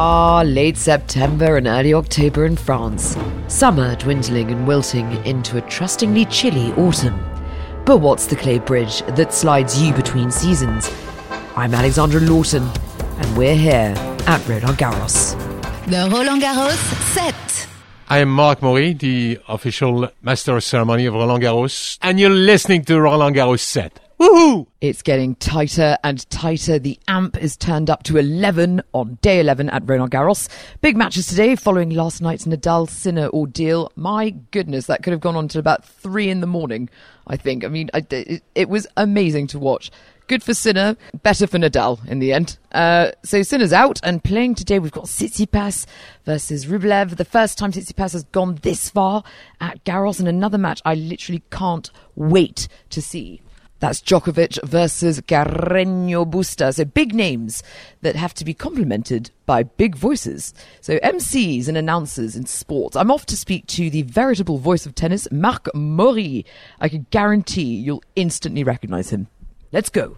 Ah, late September and early October in France. Summer dwindling and wilting into a trustingly chilly autumn. But what's the clay bridge that slides you between seasons? I'm Alexandra Lawton, and we're here at Roland Garros. The Roland Garros set. I am Marc Maury, the official master of ceremony of Roland Garros, and you're listening to Roland Garros set. Woohoo! It's getting tighter and tighter. The amp is turned up to 11 on day 11 at Roland Garros. Big matches today following last night's Nadal Sinner ordeal. My goodness, that could have gone on till about three in the morning, I think. I mean, I, it, it was amazing to watch. Good for Sinner, better for Nadal in the end. Uh, so Sinner's out and playing today. We've got Tsitsipas versus Rublev. The first time Tsitsipas has gone this far at Garros, and another match I literally can't wait to see. That's Djokovic versus Carreño Busta. So big names that have to be complemented by big voices. So MCs and announcers in sports. I'm off to speak to the veritable voice of tennis, Marc Maury. I can guarantee you'll instantly recognize him. Let's go.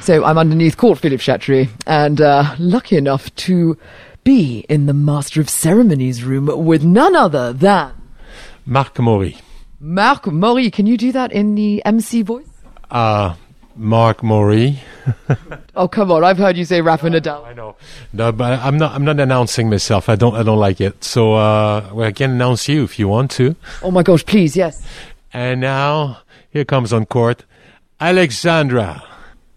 So I'm underneath court, Philippe Chatrier, and uh, lucky enough to be in the Master of Ceremonies room with none other than Marc Maury. Marc Maury. Can you do that in the MC voice? Uh, Marc Maury. Oh come on! I've heard you say Rafa Nadal. I know. No, but I'm not. I'm not announcing myself. I don't. I don't like it. So uh, well, I can announce you if you want to. Oh my gosh! Please, yes. And now here comes on court, Alexandra.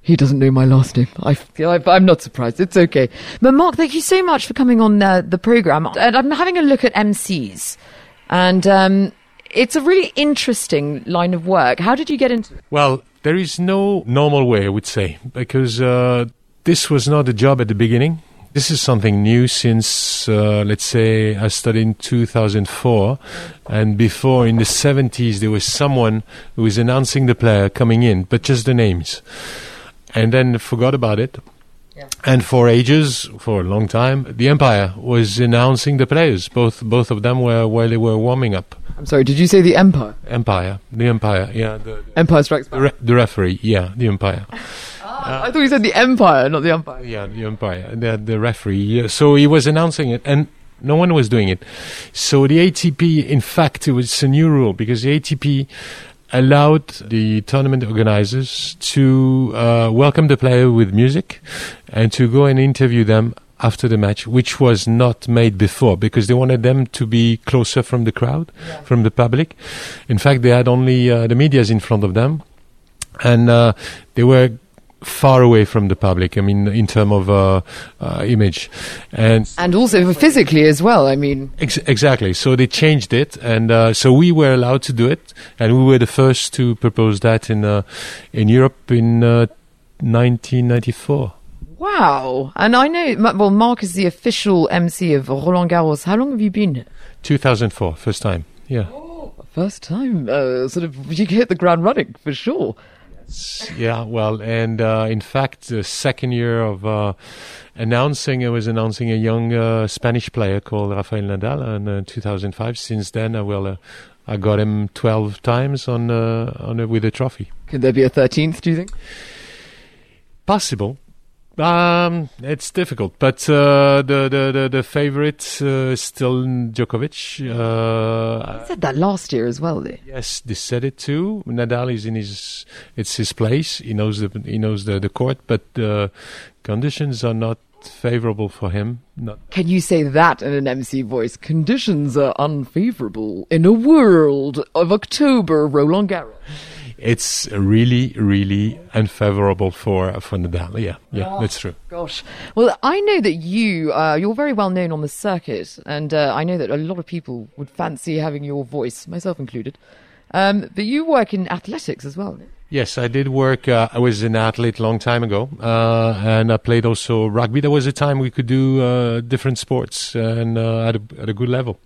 He doesn't know my last name. I, I, I'm not surprised. It's okay. But Mark, thank you so much for coming on uh, the program. And I'm having a look at MCs, and um, it's a really interesting line of work. How did you get into it? Well, there is no normal way, I would say, because uh, this was not a job at the beginning. This is something new since, uh, let's say, I studied in 2004. And before, in the 70s, there was someone who was announcing the player coming in, but just the names. And then forgot about it. And for ages, for a long time, the Empire was announcing the players. Both both of them were while they were warming up. I'm sorry. Did you say the Empire? Empire, the Empire, yeah, the, Empire Strikes the, Back. re- the referee, yeah, the Empire. Ah, I thought you said the Empire, not the Empire. Yeah, the Empire, the, the referee. Yeah, So he was announcing it, and no one was doing it. So the ATP, in fact, it was a new rule because the ATP allowed the tournament organizers to uh, welcome the player with music and to go and interview them after the match, which was not made before because they wanted them to be closer from the crowd, from the public. In fact, they had only uh, the medias in front of them, and uh, they were far away from the public. I mean, in terms of uh, uh, image, and And also physically as well. I mean, Ex- exactly. So they changed it, and uh, so we were allowed to do it, and we were the first to propose that in uh, in Europe in uh, 1994. wow. And I know, well, Mark is the official MC of Roland Garros. How long have you been here? 2004, first time. Yeah, First time, uh, sort of, you hit the ground running for sure. Yeah. Well, and uh, in fact, the second year of uh, announcing, I was announcing a young uh, Spanish player called Rafael Nadal in uh, 2005. Since then, I will. Uh, I got him 12 times on uh, on a, with a trophy. Could there be a 13th, do you think? Possible. Um, it's difficult, but uh, the, the the the favorite uh, is still Djokovic. Uh, I said that last year as well. Lee. yes, they said it too. Nadal is in his it's his place. He knows the he knows the the court, but the conditions are not favorable for him. Not Can you say that in an MC voice? Conditions are unfavorable in a world of October Roland Garros. It's really really unfavorable for for Nadal. Yeah, yeah, that's true. Gosh. Well, I know that you, uh, you're very well known on the circuit, and uh, I know that a lot of people would fancy having your voice, myself included. Um, but you work in athletics as well. Yes, I did work. Uh, I was an athlete a long time ago, uh, and I played also rugby. There was a time we could do uh, different sports and uh, at, a, at a good level.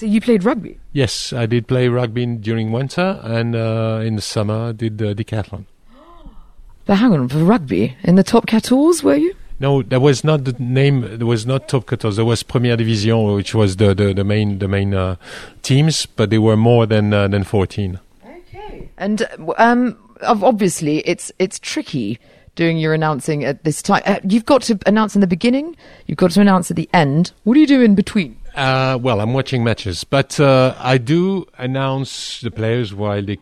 So you played rugby. Yes, I did play rugby in, during winter, and uh, in the summer I did uh, decathlon. But hang on, for rugby in the top 14, were you? No, that was not the name. There was not top 14. There was Première Division, which was the the, the main the main uh, teams, but there were more than uh, than 14. Okay. And um, obviously, it's it's tricky doing your announcing at this time. Uh, you've got to announce in the beginning. You've got to announce at the end. What do you do in between? Uh, well, I'm watching matches, but uh, I do announce the players while they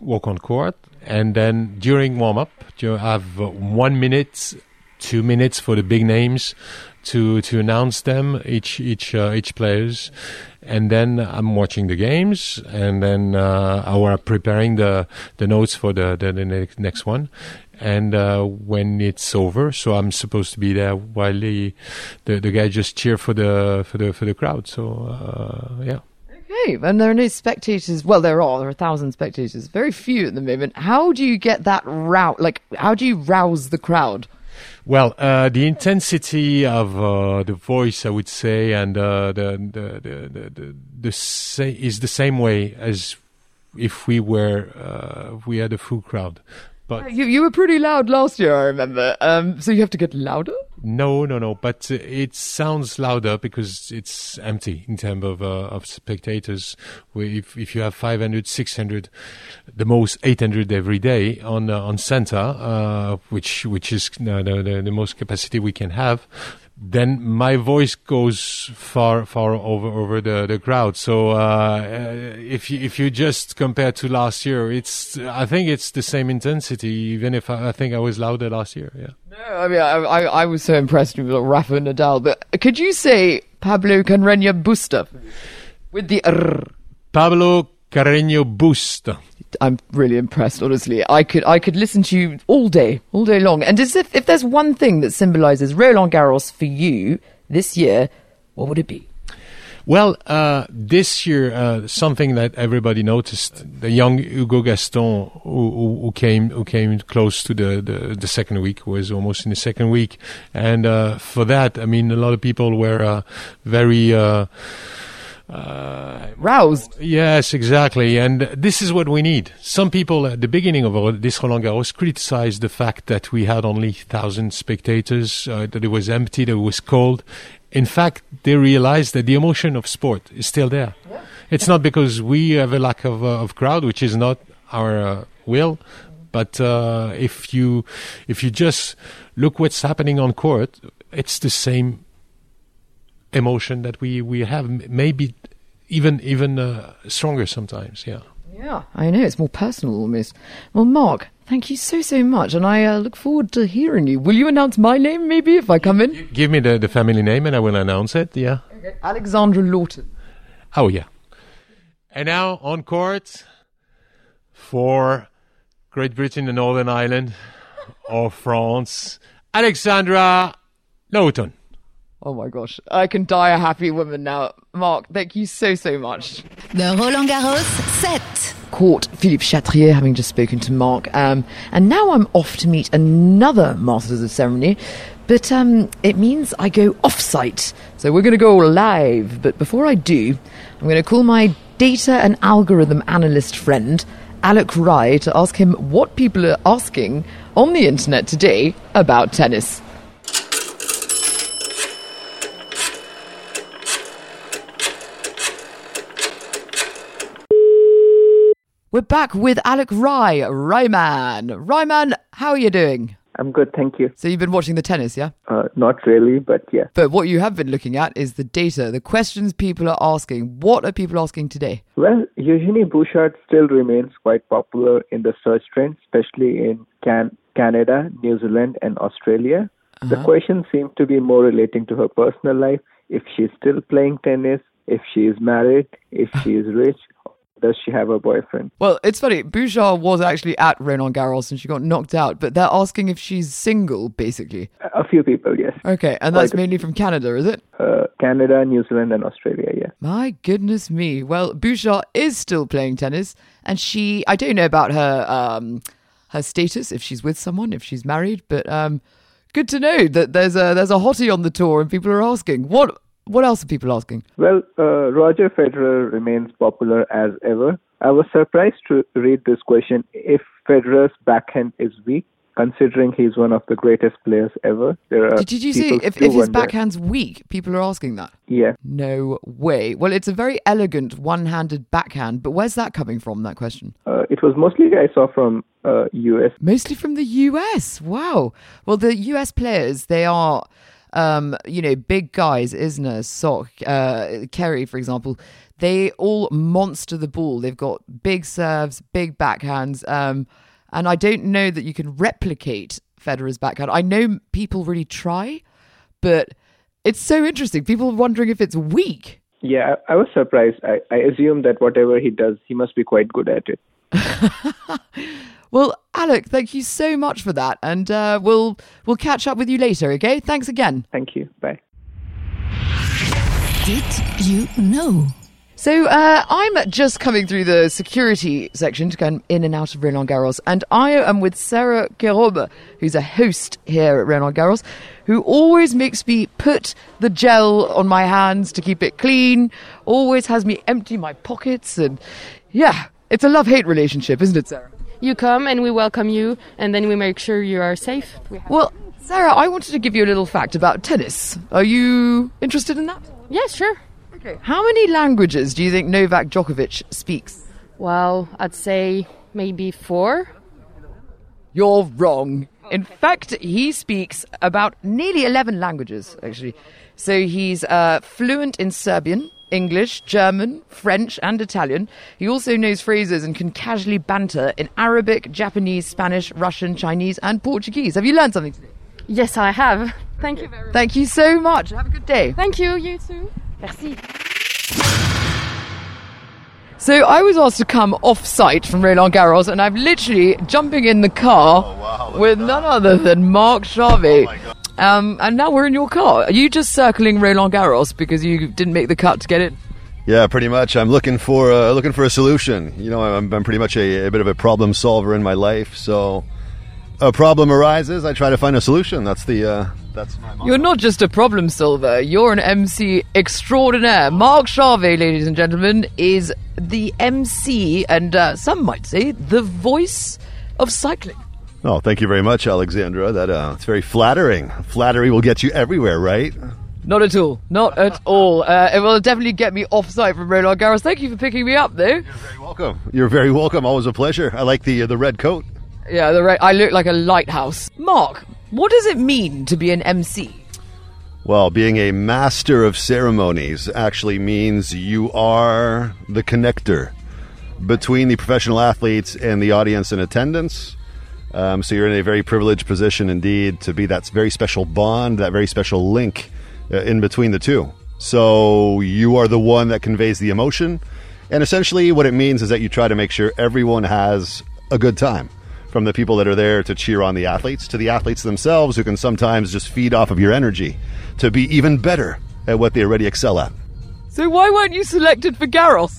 walk on court, and then during warm up, you have one minute, two minutes for the big names to to announce them each each uh, each players, and then I'm watching the games, and then uh, are preparing the the notes for the the, the next one. And uh, when it's over, so I'm supposed to be there while the the, the guy just cheer for the for the for the crowd. So uh, yeah. Okay, and there are no spectators. Well, there are. There are a thousand spectators. Very few at the moment. How do you get that route? Like, how do you rouse the crowd? Well, uh, the intensity of uh, the voice, I would say, and uh, the the the the, the, the sa- is the same way as if we were uh, we had a full crowd. But You you were pretty loud last year, I remember. Um, so you have to get louder. no, no, no. But uh, it sounds louder because it's empty in terms of uh, of spectators. If if you have 500, 600, the most 800 every day on uh, on center, uh, which which is uh, the, the the most capacity we can have. Then my voice goes far, far over over the, the crowd. So uh, uh, if you if you just compare to last year, it's I think it's the same intensity. Even if I, I think I was louder last year. Yeah. No, I mean, I, I, I was so impressed with Rafa Nadal. But could you say Pablo Carreño Busta with the R? Pablo Carreño Busta. I'm really impressed, honestly. I could I could listen to you all day, all day long. And as if if there's one thing that symbolizes Roland Garros for you this year, what would it be? Well, uh, this year, uh, something that everybody noticed: the young Hugo Gaston, who, who, who came who came close to the, the, the second week, was almost in the second week, and uh, for that, I mean, a lot of people were uh, very. Uh, Roused. Yes, exactly. And this is what we need. Some people at the beginning of this Roland Garros criticized the fact that we had only 1,000 spectators, uh, that it was empty, that it was cold. In fact, they realized that the emotion of sport is still there. It's not because we have a lack of, uh, of crowd, which is not our uh, will, but uh, if you if you just look what's happening on court, it's the same emotion that we we have maybe even even uh, stronger sometimes yeah Yeah, I know. It's more personal almost. Well, Mark, thank you so, so much. And I uh, look forward to hearing you. Will you announce my name maybe if I come in? give me the, the family name and i will announce it yeah Alexandra Lawton. oh yeah and now on court for great britain and northern ireland or france alexandra Lawton. Oh my gosh. I can die a happy woman now. Mark, thank you so, so much. The Roland Garros set. Court Philippe Chatrier, having just spoken to Mark. Um, and now I'm off to meet another Masters of Ceremony. But um, it means I go off site. So we're going to go live. But before I do, I'm going to call my data and algorithm analyst friend, Alec Rye, to ask him what people are asking on the internet today about tennis. We're back with Alec Rye, Ryman. Ryman, how are you doing? I'm good, thank you. So you've been watching the tennis, yeah? Uh, not really, but yeah. But what you have been looking at is the data, the questions people are asking. What are people asking today? Well, Eugenie Bouchard still remains quite popular in the search trend, especially in can- Canada, New Zealand, and Australia. The questions seem to be more relating to her personal life, if she's still playing tennis, if she is married, if she is rich, does she have a boyfriend? Well, it's funny. Bouchard was actually at Roland Garros and she got knocked out, but they're asking if she's single, basically. A few people, yes. Okay, and that's Quite mainly from Canada, is it? Uh, Canada, New Zealand, and Australia, yeah. My goodness me. Well, Bouchard is still playing tennis, and she, I don't know about her, um, her status, if she's with someone, if she's married, but um, good to know that there's a there's a hottie on the tour, and people are asking what what else are people asking? Well, uh, Roger Federer remains popular as ever. I was surprised to read this question if Federer's backhand is weak. considering he's one of the greatest players ever. There are Did, did you see if, if his backhand's weak? People are asking that. Yeah, No way. Well, it's a very elegant one-handed backhand, but where's that coming from? That question. uh, it was mostly I saw from uh, US. Mostly from the US. Wow. Well, the US players, they are, um, you know, big guys, Isner, Sock, uh, Querrey, for example. They all monster the ball. They've got big serves, big backhands. Um, and I don't know that you can replicate Federer's backhand. I know people really try, but it's so interesting. People are wondering if it's weak. Yeah, I, I was surprised. I, I assume that whatever he does, he must be quite good at it. Well, Alec, thank you so much for that, and uh, we'll we'll catch up with you later. Okay, thanks again. Thank you. Bye. Did you know? So uh, I'm just coming through the security section to go in and out of Roland Garros, and I am with Sarah Kerobe, who's a host here at Roland Garros, who always makes me put the gel on my hands to keep it clean, always has me empty my pockets, and yeah, it's a love-hate relationship, isn't it, Sarah? You come and we welcome you, and then we make sure you are safe. We Well, Sarah, I wanted to give you a little fact about tennis. Are you interested in that? yeah, sure. Okay. How many languages do you think Novak Djokovic speaks? Well, I'd say maybe four. You're wrong. In fact, he speaks about nearly 11 languages, actually. So he's uh, fluent in Serbian, English, German, French, and Italian. He also knows phrases and can casually banter in Arabic, Japanese, Spanish, Russian, Chinese, and Portuguese. Have you learned something today? Yes, I have. Thank you very much. Thank you so much. Have a good day. Thank you, you too. Merci. So I was asked to come off site from Roland Garros, and I'm literally jumping in the car with none other than Marc Chavet. Um, and now we're in your car. Are you just circling Roland Garros because you didn't make the cut to get it? Yeah, pretty much. I'm looking for uh, looking for a solution. You know, I'm, I'm pretty much a, a bit of a problem solver in my life. So, a problem arises, I try to find a solution. That's the uh, that's my motto. You're not just a problem solver, you're an MC extraordinaire. Marc Chavet, ladies and gentlemen, is the MC and uh, some might say the voice of cycling. Oh, thank you very much, Alexandra. That uh, it's very flattering. Flattery will get you everywhere, right? Not at all. Not at all. Uh, it will definitely get me off site from Roland Garros. Thank you for picking me up, though. You're very welcome. You're very welcome. Always a pleasure. I like the uh, the red coat. Yeah, the red. I look like a lighthouse. Mark, what does it mean to be an MC? Well, being a master of ceremonies actually means you are the connector between the professional athletes and the audience in attendance. Um, so you're in a very privileged position indeed to be that very special bond, that very special link uh, in between the two. So you are the one that conveys the emotion. And essentially, what it means is that you try to make sure everyone has a good time. From the people that are there to cheer on the athletes to the athletes themselves who can sometimes just feed off of your energy to be even better at what they already excel at. So why weren't you selected for Garros?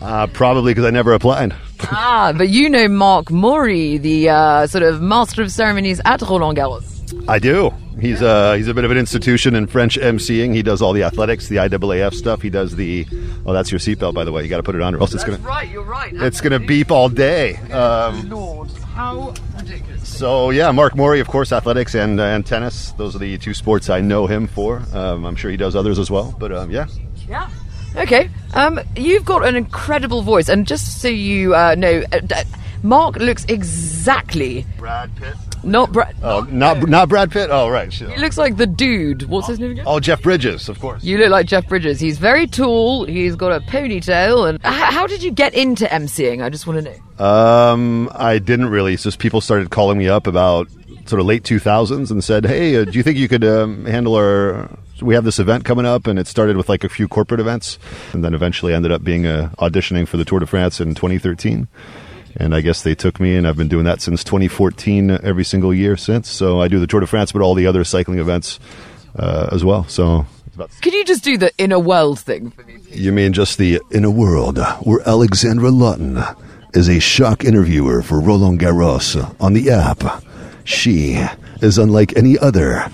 Uh, probably because I never applied. ah, but you know Marc Maury, the uh, sort of master of ceremonies at Roland Garros. I do. He's uh he's a bit of an institution in French emceeing. He does all the athletics, the IAAF stuff. He does the oh that's your seatbelt by the way. You got to put it on or else it's gonna right. You're right. it's gonna beep all day. Um, Lord, how ridiculous! so yeah, Marc Maury, of course, athletics and uh, and tennis. Those are the two sports I know him for. Um, I'm sure he does others as well. But um, yeah, Yeah. Okay. Um, you've got an incredible voice, and just so you uh, know, uh, d- Mark looks exactly Brad Pitt. not Brad. Oh, not not Brad Pitt. Oh right. He looks like the dude. What's his name again? Oh, Jeff Bridges, of course. You look like Jeff Bridges. He's very tall. He's got a ponytail. And H- how did you get into emceeing? I just want to know. Um, I didn't really. It's just people started calling me up about sort of late 2000s and said, "Hey, uh, do you think you could um, handle our? We have this event coming up, and it started with like a few corporate events, and then eventually ended up being uh, auditioning for the Tour de France in 2013." And I guess they took me, and I've been doing that since 2014, uh, every single year since. So I do the Tour de France, but all the other cycling events uh, as well. So it's about Could you just do the inner world thing for me? you mean just the inner world where Alexandra Lawton is a shock interviewer for Roland Garros on the app? She is unlike any other.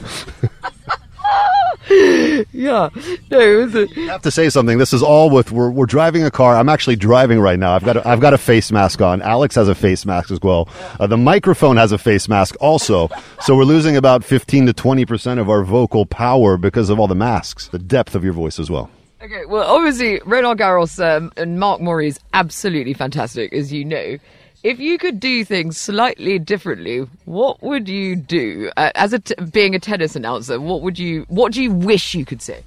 yeah. No, it was a, I have to say something. This is all with we're, we're driving a car. I'm actually driving right now. I've got a, I've got a face mask on. Alex has a face mask as well. Uh, the microphone has a face mask also. So we're losing about 15 to 20 percent of our vocal power because of all the masks. The depth of your voice as well. Okay, well, obviously, Roland Garros um, and Marc Maury is absolutely fantastic, as you know. If you could do things slightly differently, what would you do? Uh, as a t- being a tennis announcer, what would you? What do you wish you could say?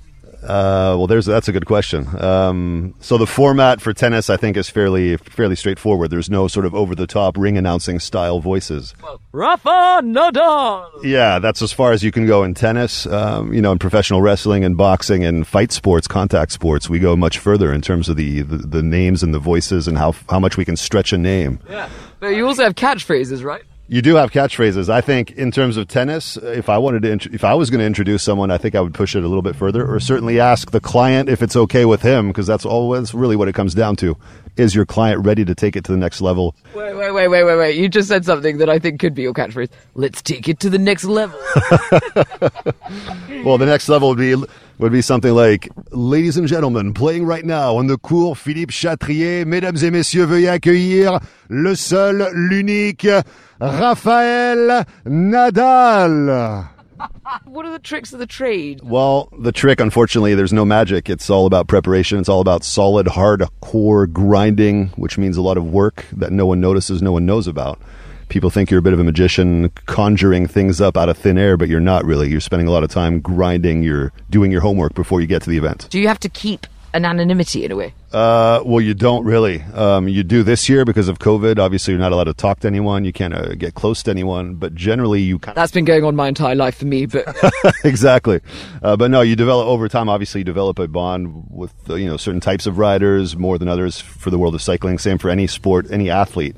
Uh, well, there's that's a good question. Um, so the format for tennis, I think, is fairly fairly straightforward. There's no sort of over the top ring announcing style voices. Rafa Nadal. Yeah, that's as far as you can go in tennis. Um, you know, in professional wrestling and boxing and fight sports, contact sports, we go much further in terms of the, the, the names and the voices and how how much we can stretch a name. Yeah, but you also have catchphrases, right? You do have catchphrases. I think in terms of tennis, if I wanted to, int- if I was going to introduce someone, I think I would push it a little bit further, or certainly ask the client if it's okay with him, because that's always really what it comes down to. Is your client ready to take it to the next level? Wait, wait, wait, wait, wait, wait. You just said something that I think could be your catchphrase. Let's take it to the next level. Well, the next level would be would be something like, "Ladies and gentlemen, playing right now on the court Philippe Chatrier, mesdames et messieurs, veuillez accueillir le seul, l'unique, Raphaël Nadal." what are the tricks of the trade? Well, the trick, unfortunately, there's no magic. It's all about preparation. It's all about solid, hard core grinding, which means a lot of work that no one notices, no one knows about. People think you're a bit of a magician, conjuring things up out of thin air, but you're not really. You're spending a lot of time grinding. You're doing your homework before you get to the event. Do you have to keep an anonymity in a way? Uh, well, you don't really. Um, you do this year because of COVID. Obviously, you're not allowed to talk to anyone. You can't uh, get close to anyone. But generally, you kind of That's been going on my entire life for me, but exactly. Uh, but no, you develop over time. Obviously, you develop a bond with uh, you know certain types of riders more than others for the world of cycling. Same for any sport, any athlete.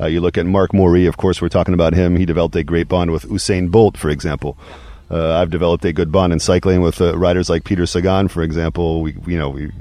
Uh, you look at Marc Maury. Of course, we're talking about him. He developed a great bond with Usain Bolt, for example. Uh, I've developed a good bond in cycling with uh, riders like Peter Sagan, for example. We, you know, we,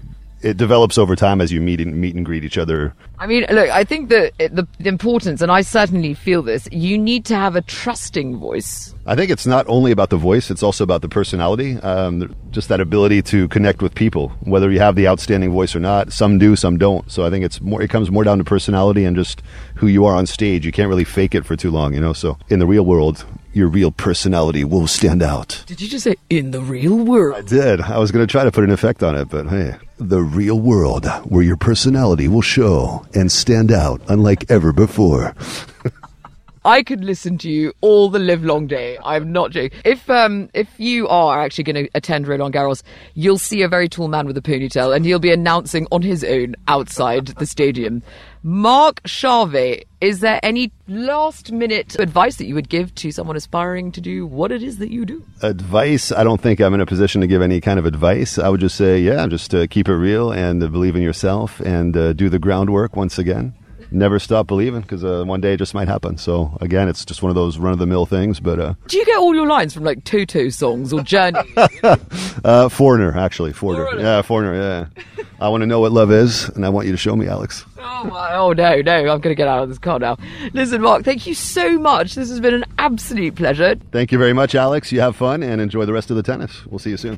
it develops over time as you meet and meet and greet each other. I mean, look, I think that the, the importance, and I certainly feel this, you need to have a trusting voice. I think it's not only about the voice; it's also about the personality. Um, just that ability to connect with people, whether you have the outstanding voice or not. Some do, some don't. So I think it's more. It comes more down to personality and just who you are on stage. You can't really fake it for too long, you know. So in the real world, your real personality will stand out. Did you just say in the real world? I did. I was going to try to put an effect on it, but hey, the real world where your personality will show and stand out, unlike ever before. I could listen to you all the live long day. I'm not joking. If um if you are actually going to attend Roland Garros, you'll see a very tall man with a ponytail, and he'll be announcing on his own outside the stadium. Marc Chavet, is there any last minute advice that you would give to someone aspiring to do what it is that you do? advice? I don't think i'm in a position to give any kind of advice. I would just say yeah just uh, keep it real and uh, believe in yourself and uh, do the groundwork once again never stop believing because uh, one day it just might happen so again it's just one of those run-of-the-mill things but uh, Do you get all your lines from like Toto songs or Journey? uh, foreigner actually foreigner Foreigner. yeah foreigner yeah i want to know what love is and i want you to show me alex Oh, my, oh no, no, I'm going to get out of this car now. Listen, Mark, thank you so much. This has been an absolute pleasure. thank you very much alex you have fun and enjoy the rest of the tennis we'll see you soon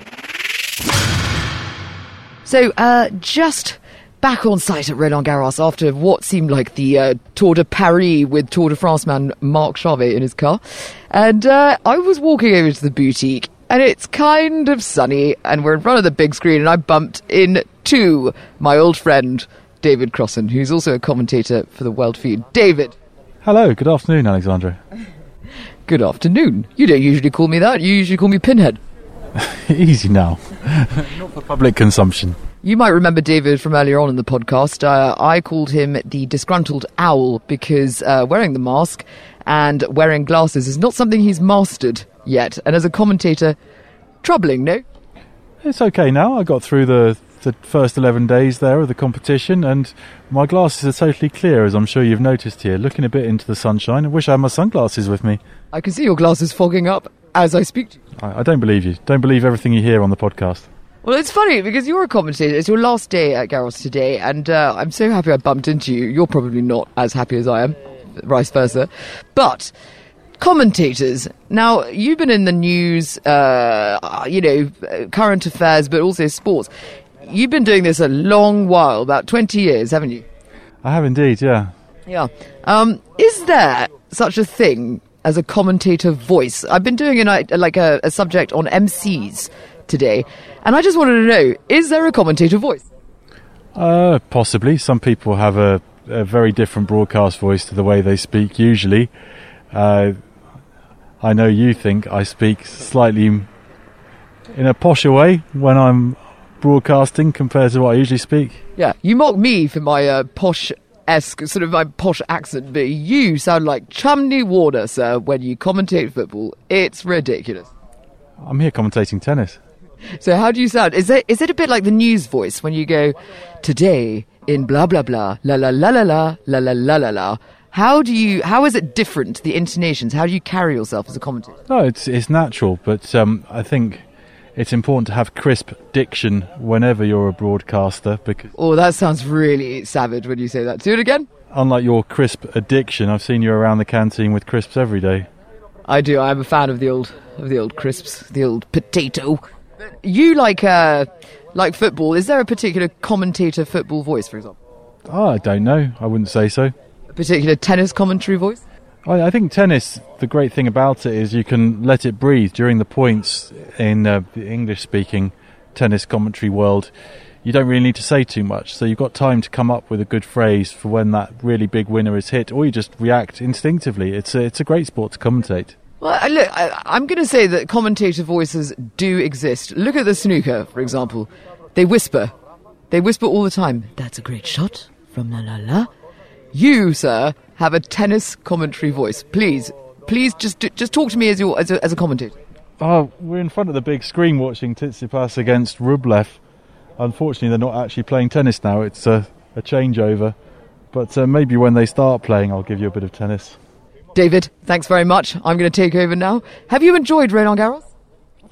So, uh, just back on site at Roland Garros after what seemed like the uh, Tour de Paris with Tour de France man Marc Chavet in his car. And uh, I was walking over to the boutique, and it's kind of sunny, and we're in front of the big screen, and I bumped into my old friend, David Crossan, who's also a commentator for the World Feed. David, Hello, good afternoon, Alexandra. good afternoon. You don't usually call me that, you usually call me Pinhead. Easy now. Not for public consumption. You might remember David from earlier on in the podcast. Uh, I called him the disgruntled owl because uh, wearing the mask and wearing glasses is not something he's mastered yet. And as a commentator, troubling, no? It's okay now. I got through the, the first 11 days there of the competition, and my glasses are totally clear, as I'm sure you've noticed here. Looking a bit into the sunshine. I wish I had my sunglasses with me. I can see your glasses fogging up as I speak to you. I, I don't believe you. Don't believe everything you hear on the podcast. Well, it's funny because you're a commentator. It's your last day at Garros today, and uh, I'm so happy I bumped into you. You're probably not as happy as I am, vice versa. But commentators. Now, you've been in the news, uh, you know, current affairs, but also sports. You've been doing this a long while, about 20 years, haven't you? I have indeed, yeah. Yeah. Um, is there such a thing as a commentator voice? I've been doing a, like a, a subject on MCs today, and I just wanted to know: is there a commentator voice? Uh, possibly. Some people have a, a very different broadcast voice to the way they speak. Usually, uh, I know you think I speak slightly in a posher way when I'm broadcasting compared to what I usually speak. Yeah, you mock me for my uh, posh esque sort of my posh accent, but you sound like Chumney Warner, sir, when you commentate football. It's ridiculous. I'm here commentating tennis. So how do you sound? Is it is it a bit like the news voice when you go today in blah blah blah la la la la la la la la la la? How do you? How is it different? The intonations. How do you carry yourself as a commentator? No, it's it's natural, but um, I think it's important to have crisp diction whenever you're a broadcaster because Oh, that sounds really savage when you say that. Do it again. unlike your crisp addiction, I've seen you around the canteen with crisps every day. I do. I'm a fan of the old of the old crisps, the old potato. You like uh like football. Is there a particular commentator football voice, for example? Oh, I don't know. I wouldn't say so. A particular tennis commentary voice? I, I think tennis. The great thing about it is you can let it breathe during the points in uh, the English-speaking tennis commentary world. You don't really need to say too much, so you've got time to come up with a good phrase for when that really big winner is hit, or you just react instinctively. It's a, it's a great sport to commentate. Well, I- look, I, I'm going to say that commentator voices do exist. Look at the snooker, for example. They whisper. They whisper all the time. That's a great shot from la la la. You, sir, have a tennis commentary voice. Please, please, just just talk to me as your as a, as a commentator. Oh, we're in front of the big screen watching Tsitsipas against Rublev. Unfortunately, they're not actually playing tennis now. It's a, a changeover. But uh, maybe when they start playing, I'll give you a bit of tennis. David, thanks very much. I'm going to take over now. Have you enjoyed Roland Garros?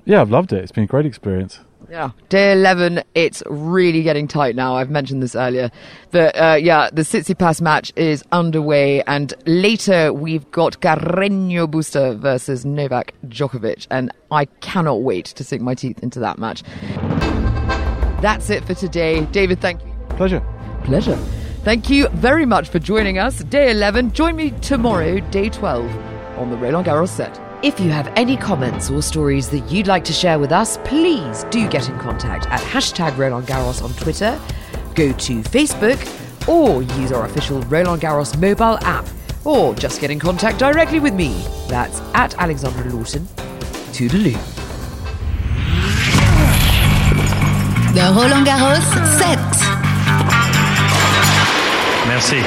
Yeah, I've loved it. It's been a great experience. Yeah. Day 11, it's really getting tight now. I've mentioned this earlier. But uh, yeah, the Tsitsipas match is underway. And later, we've got Carreño Busta versus Novak Djokovic. And I cannot wait to sink my teeth into that match. That's it for today. David, thank you. Pleasure. Pleasure. Thank you very much for joining us. Day 11. Join me tomorrow, day 12, on the Roland Garros set. If you have any comments or stories that you'd like to share with us, please do get in contact at hashtag Roland Garros on Twitter, go to Facebook, or use our official Roland Garros mobile app, or just get in contact directly with me. That's at Alexandra Lawton. Toodaloo. The Roland Garros set. Merci.